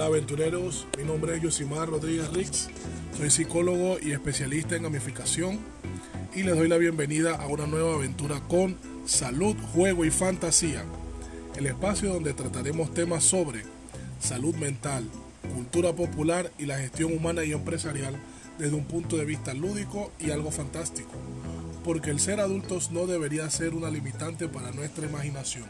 Hola aventureros, mi nombre es Yosimar Rodríguez Rix, soy psicólogo y especialista en gamificación y les doy la bienvenida a una nueva aventura con salud, juego y fantasía, el espacio donde trataremos temas sobre salud mental, cultura popular y la gestión humana y empresarial desde un punto de vista lúdico y algo fantástico, porque el ser adultos no debería ser una limitante para nuestra imaginación.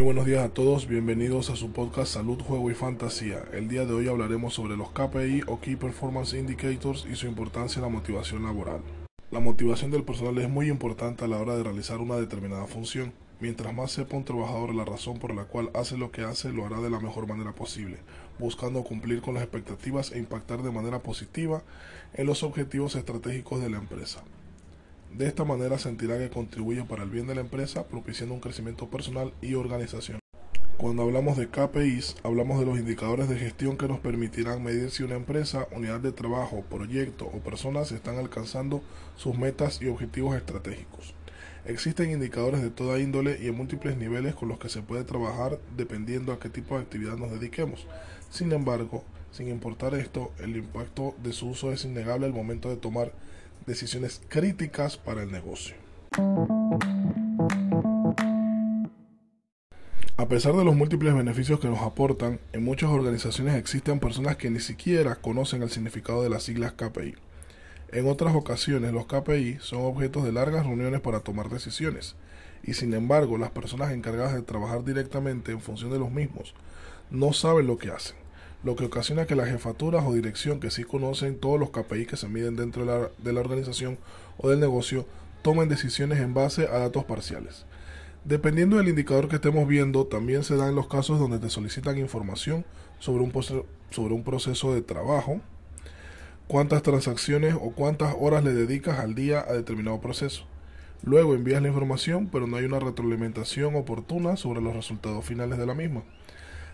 Muy buenos días a todos, bienvenidos a su podcast Salud, Juego y Fantasía. El día de hoy hablaremos sobre los KPI o Key Performance Indicators y su importancia en la motivación laboral. La motivación del personal es muy importante a la hora de realizar una determinada función. Mientras más sepa un trabajador la razón por la cual hace lo que hace, lo hará de la mejor manera posible, buscando cumplir con las expectativas e impactar de manera positiva en los objetivos estratégicos de la empresa. De esta manera sentirá que contribuye para el bien de la empresa, propiciando un crecimiento personal y organización. Cuando hablamos de KPIs, hablamos de los indicadores de gestión que nos permitirán medir si una empresa, unidad de trabajo, proyecto o personas están alcanzando sus metas y objetivos estratégicos. Existen indicadores de toda índole y en múltiples niveles con los que se puede trabajar dependiendo a qué tipo de actividad nos dediquemos. Sin embargo, sin importar esto, el impacto de su uso es innegable al momento de tomar decisiones críticas para el negocio. A pesar de los múltiples beneficios que nos aportan, en muchas organizaciones existen personas que ni siquiera conocen el significado de las siglas KPI. En otras ocasiones los KPI son objetos de largas reuniones para tomar decisiones, y sin embargo las personas encargadas de trabajar directamente en función de los mismos no saben lo que hacen lo que ocasiona que las jefaturas o dirección que sí conocen todos los KPI que se miden dentro de la, organización o del negocio tomen decisiones en base a datos parciales. Dependiendo del indicador que estemos viendo, también se dan los casos donde te solicitan información sobre un proceso de trabajo, cuántas transacciones o cuántas horas le dedicas al día a determinado proceso. Luego envías la información, pero no hay una retroalimentación oportuna sobre los resultados finales de la misma.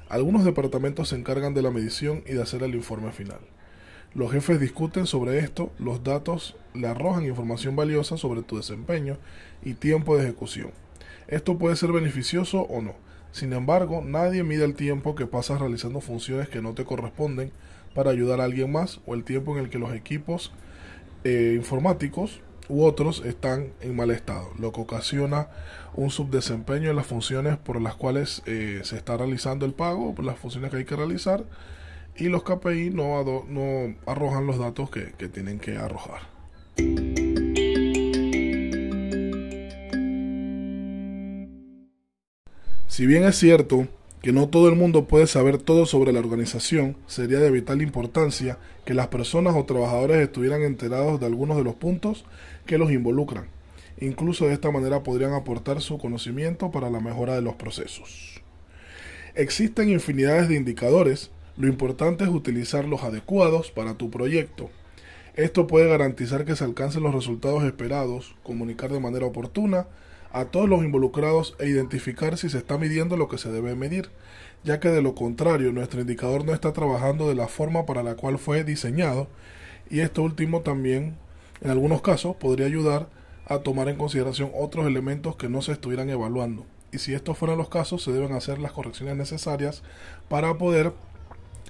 Algunos departamentos se encargan de la medición y de hacer el informe final. Los jefes discuten sobre esto, los datos le arrojan información valiosa sobre tu desempeño y tiempo de ejecución. Esto puede ser beneficioso o no. Sin embargo, nadie mide el tiempo que pasas realizando funciones que no te corresponden para ayudar a alguien más o el tiempo en el que los equipos eh, informáticos u otros están en mal estado, lo que ocasiona un subdesempeño en las funciones por las cuales eh, se está realizando el pago, por las funciones que hay que realizar, y los KPI no, arrojan los datos que, que tienen que arrojar. Si bien es cierto que no todo el mundo puede saber todo sobre la organización, sería de vital importancia que las personas o trabajadores estuvieran enterados de algunos de los puntos que los involucran. Incluso de esta manera podrían aportar su conocimiento para la mejora de los procesos. Existen infinidades de indicadores, lo importante es utilizar los adecuados para tu proyecto. Esto puede garantizar que se alcancen los resultados esperados, comunicar de manera oportuna, a todos los involucrados e identificar si se está midiendo lo que se debe medir, ya que de lo contrario nuestro indicador no está trabajando de la forma para la cual fue diseñado y esto último también en algunos casos podría ayudar a tomar en consideración otros elementos que no se estuvieran evaluando. Y si estos fueran los casos se deben hacer las correcciones necesarias para poder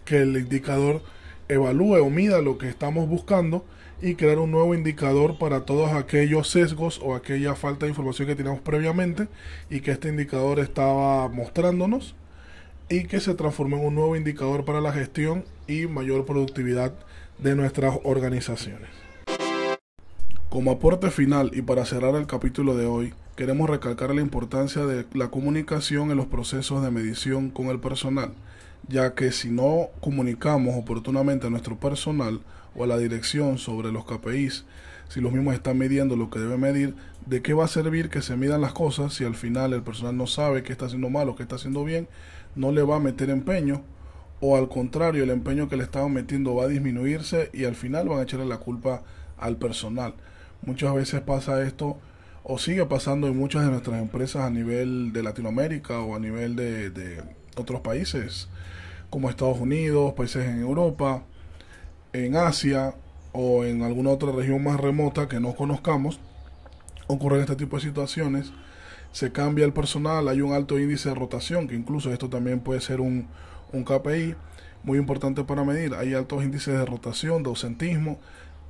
que el indicador evalúe o mida lo que estamos buscando y crear un nuevo indicador para todos aquellos sesgos o aquella falta de información que teníamos previamente y que este indicador estaba mostrándonos y que se transforme en un nuevo indicador para la gestión y mayor productividad de nuestras organizaciones. Como aporte final y para cerrar el capítulo de hoy, queremos recalcar la importancia de la comunicación en los procesos de medición con el personal, ya que si no comunicamos oportunamente a nuestro personal, o a la dirección sobre los KPIs, si los mismos están midiendo lo que debe medir, ¿de qué va a servir que se midan las cosas si al final el personal no sabe qué está haciendo mal o qué está haciendo bien? No le va a meter empeño o al contrario, el empeño que le estaban metiendo va a disminuirse y al final van a echarle la culpa al personal. Muchas veces pasa esto o sigue pasando en muchas de nuestras empresas a nivel de Latinoamérica o a nivel de, de otros países como Estados Unidos, países en Europa, en Asia o en alguna otra región más remota que no conozcamos, ocurren este tipo de situaciones, se cambia el personal, hay un alto índice de rotación, que incluso esto también puede ser un, un KPI muy importante para medir, hay altos índices de rotación, de ausentismo,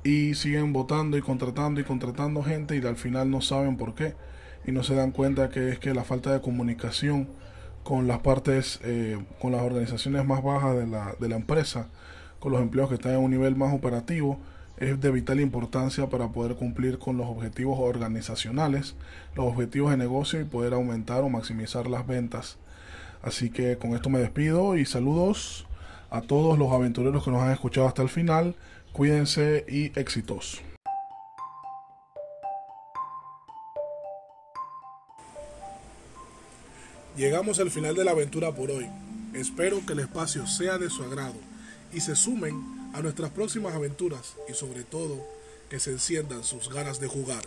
y siguen votando y contratando y contratando gente y al final no saben por qué y no se dan cuenta que es que la falta de comunicación con las partes, eh, con las organizaciones más bajas de la, de la empresa, con los empleados que están en un nivel más operativo, es de vital importancia para poder cumplir con los objetivos organizacionales, los objetivos de negocio y poder aumentar o maximizar las ventas. Así que con esto me despido y saludos a todos los aventureros que nos han escuchado hasta el final. Cuídense y éxitos. Llegamos al final de la aventura por hoy. Espero que el espacio sea de su agrado y se sumen a nuestras próximas aventuras y sobre todo que se enciendan sus ganas de jugar.